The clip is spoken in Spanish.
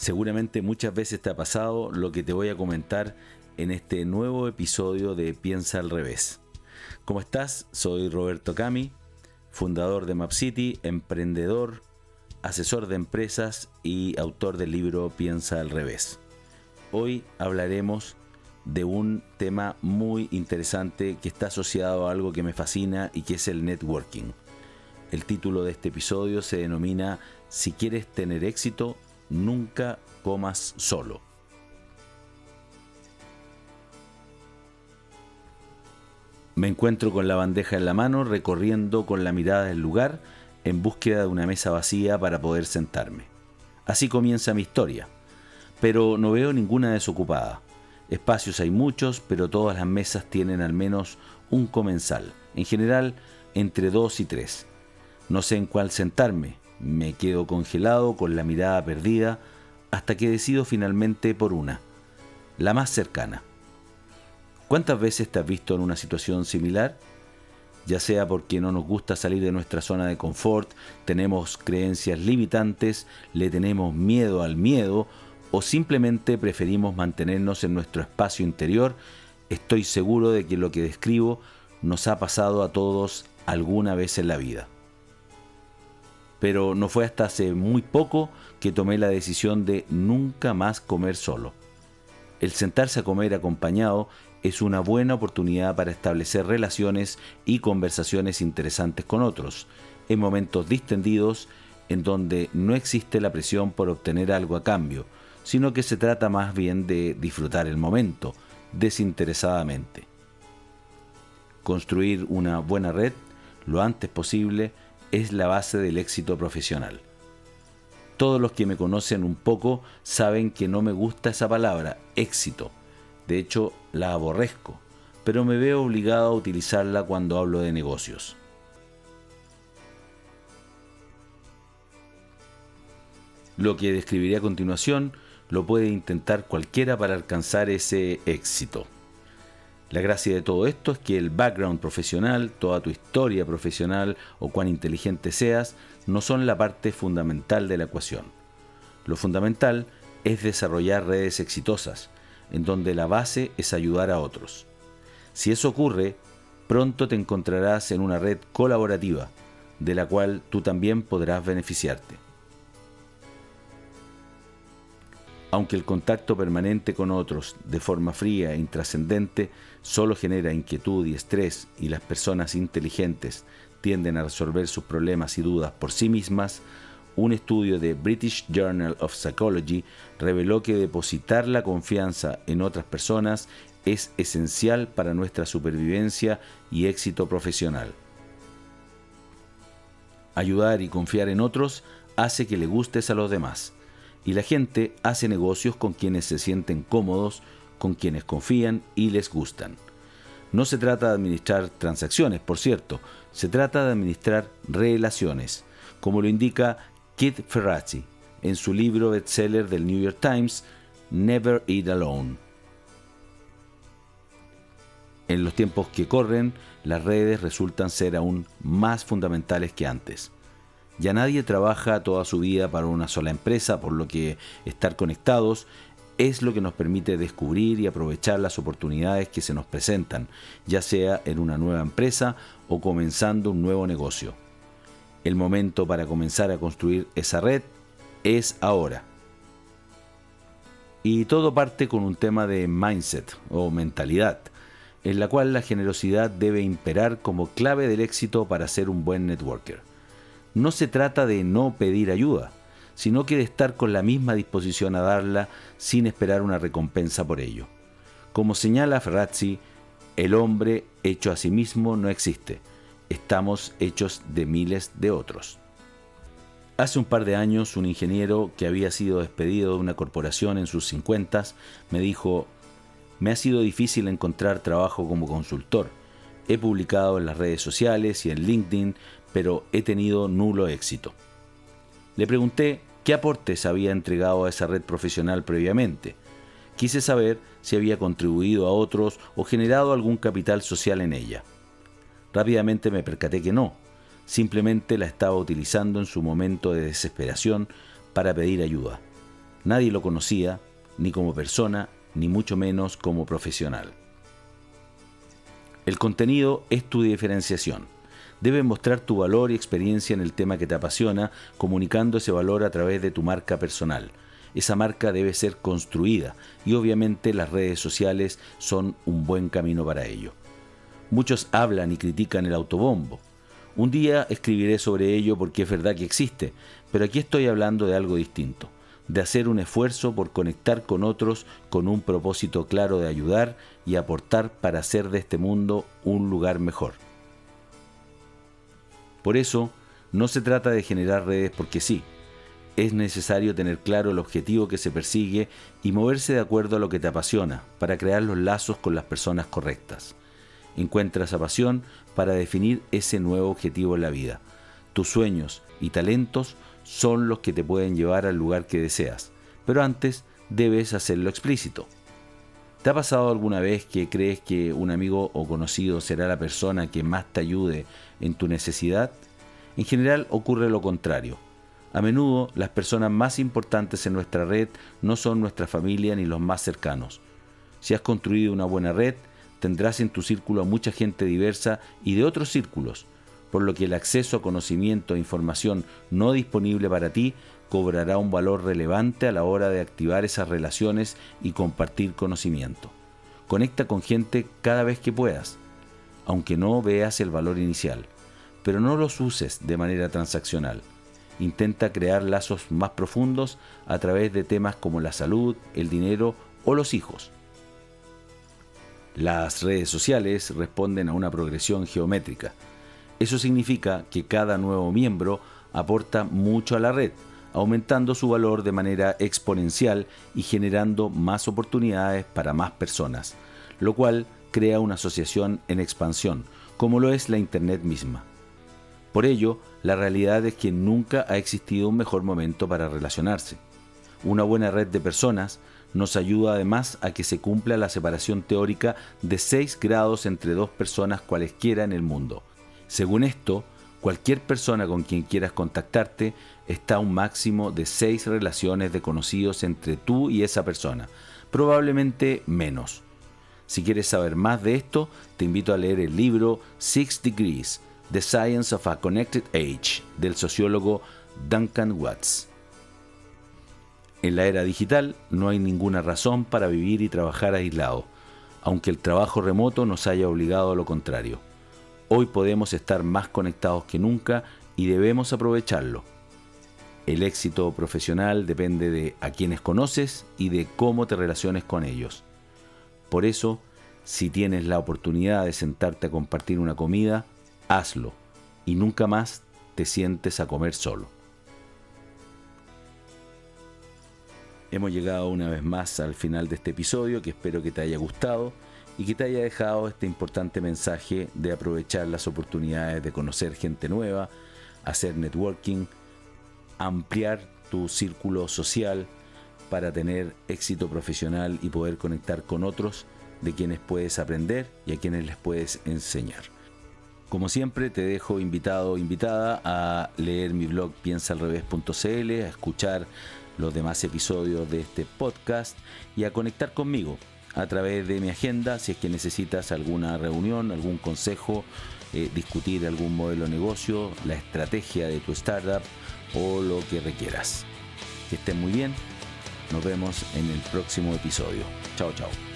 Seguramente muchas veces te ha pasado lo que te voy a comentar en este nuevo episodio de Piensa al revés. ¿Cómo estás? Soy Roberto Cami, fundador de MapCity, emprendedor, asesor de empresas y autor del libro Piensa al revés. Hoy hablaremos de un tema muy interesante que está asociado a algo que me fascina y que es el networking. El título de este episodio se denomina Si quieres tener éxito, nunca comas solo. Me encuentro con la bandeja en la mano, recorriendo con la mirada el lugar, en búsqueda de una mesa vacía para poder sentarme. Así comienza mi historia, pero no veo ninguna desocupada. Espacios hay muchos, pero todas las mesas tienen al menos un comensal, en general entre dos y tres. No sé en cuál sentarme, me quedo congelado con la mirada perdida hasta que decido finalmente por una, la más cercana. ¿Cuántas veces te has visto en una situación similar? Ya sea porque no nos gusta salir de nuestra zona de confort, tenemos creencias limitantes, le tenemos miedo al miedo o simplemente preferimos mantenernos en nuestro espacio interior, estoy seguro de que lo que describo nos ha pasado a todos alguna vez en la vida pero no fue hasta hace muy poco que tomé la decisión de nunca más comer solo. El sentarse a comer acompañado es una buena oportunidad para establecer relaciones y conversaciones interesantes con otros, en momentos distendidos en donde no existe la presión por obtener algo a cambio, sino que se trata más bien de disfrutar el momento, desinteresadamente. Construir una buena red lo antes posible es la base del éxito profesional. Todos los que me conocen un poco saben que no me gusta esa palabra, éxito. De hecho, la aborrezco, pero me veo obligado a utilizarla cuando hablo de negocios. Lo que describiré a continuación lo puede intentar cualquiera para alcanzar ese éxito. La gracia de todo esto es que el background profesional, toda tu historia profesional o cuán inteligente seas, no son la parte fundamental de la ecuación. Lo fundamental es desarrollar redes exitosas, en donde la base es ayudar a otros. Si eso ocurre, pronto te encontrarás en una red colaborativa, de la cual tú también podrás beneficiarte. Aunque el contacto permanente con otros de forma fría e intrascendente solo genera inquietud y estrés y las personas inteligentes tienden a resolver sus problemas y dudas por sí mismas, un estudio de British Journal of Psychology reveló que depositar la confianza en otras personas es esencial para nuestra supervivencia y éxito profesional. Ayudar y confiar en otros hace que le gustes a los demás y la gente hace negocios con quienes se sienten cómodos, con quienes confían y les gustan. No se trata de administrar transacciones, por cierto, se trata de administrar relaciones, como lo indica Kit Ferrazzi en su libro bestseller del New York Times, Never Eat Alone. En los tiempos que corren, las redes resultan ser aún más fundamentales que antes. Ya nadie trabaja toda su vida para una sola empresa, por lo que estar conectados es lo que nos permite descubrir y aprovechar las oportunidades que se nos presentan, ya sea en una nueva empresa o comenzando un nuevo negocio. El momento para comenzar a construir esa red es ahora. Y todo parte con un tema de mindset o mentalidad, en la cual la generosidad debe imperar como clave del éxito para ser un buen networker no se trata de no pedir ayuda, sino que de estar con la misma disposición a darla sin esperar una recompensa por ello. Como señala Ferrazzi, el hombre hecho a sí mismo no existe, estamos hechos de miles de otros. Hace un par de años un ingeniero que había sido despedido de una corporación en sus 50 me dijo, me ha sido difícil encontrar trabajo como consultor. He publicado en las redes sociales y en LinkedIn, pero he tenido nulo éxito. Le pregunté qué aportes había entregado a esa red profesional previamente. Quise saber si había contribuido a otros o generado algún capital social en ella. Rápidamente me percaté que no, simplemente la estaba utilizando en su momento de desesperación para pedir ayuda. Nadie lo conocía, ni como persona, ni mucho menos como profesional. El contenido es tu diferenciación. Debes mostrar tu valor y experiencia en el tema que te apasiona, comunicando ese valor a través de tu marca personal. Esa marca debe ser construida y obviamente las redes sociales son un buen camino para ello. Muchos hablan y critican el autobombo. Un día escribiré sobre ello porque es verdad que existe, pero aquí estoy hablando de algo distinto, de hacer un esfuerzo por conectar con otros con un propósito claro de ayudar y aportar para hacer de este mundo un lugar mejor. Por eso, no se trata de generar redes porque sí, es necesario tener claro el objetivo que se persigue y moverse de acuerdo a lo que te apasiona para crear los lazos con las personas correctas. Encuentra esa pasión para definir ese nuevo objetivo en la vida. Tus sueños y talentos son los que te pueden llevar al lugar que deseas, pero antes debes hacerlo explícito. ¿Te ha pasado alguna vez que crees que un amigo o conocido será la persona que más te ayude en tu necesidad? En general ocurre lo contrario a menudo las personas más importantes en nuestra red no son nuestra familia ni los más cercanos. Si has construido una buena red, tendrás en tu círculo a mucha gente diversa y de otros círculos, por lo que el acceso a conocimiento e información no disponible para ti cobrará un valor relevante a la hora de activar esas relaciones y compartir conocimiento. Conecta con gente cada vez que puedas, aunque no veas el valor inicial, pero no los uses de manera transaccional intenta crear lazos más profundos a través de temas como la salud, el dinero o los hijos. Las redes sociales responden a una progresión geométrica. Eso significa que cada nuevo miembro aporta mucho a la red, aumentando su valor de manera exponencial y generando más oportunidades para más personas, lo cual crea una asociación en expansión, como lo es la Internet misma. Por ello, la realidad es que nunca ha existido un mejor momento para relacionarse. Una buena red de personas nos ayuda además a que se cumpla la separación teórica de 6 grados entre dos personas cualesquiera en el mundo. Según esto, cualquier persona con quien quieras contactarte está a un máximo de 6 relaciones de conocidos entre tú y esa persona, probablemente menos. Si quieres saber más de esto, te invito a leer el libro Six Degrees, The Science of a Connected Age del sociólogo Duncan Watts. En la era digital no hay ninguna razón para vivir y trabajar aislado, aunque el trabajo remoto nos haya obligado a lo contrario. Hoy podemos estar más conectados que nunca y debemos aprovecharlo. El éxito profesional depende de a quienes conoces y de cómo te relaciones con ellos. Por eso, si tienes la oportunidad de sentarte a compartir una comida, hazlo y nunca más te sientes a comer solo. Hemos llegado una vez más al final de este episodio que espero que te haya gustado y que te haya dejado este importante mensaje de aprovechar las oportunidades de conocer gente nueva, hacer networking, ampliar tu círculo social para tener éxito profesional y poder conectar con otros de quienes puedes aprender y a quienes les puedes enseñar. Como siempre, te dejo invitado o invitada a leer mi blog piensaalrevés.cl, a escuchar los demás episodios de este podcast y a conectar conmigo a través de mi agenda si es que necesitas alguna reunión, algún consejo, eh, discutir algún modelo de negocio, la estrategia de tu startup o lo que requieras. Que estén muy bien. Nos vemos en el próximo episodio. Chao, chao.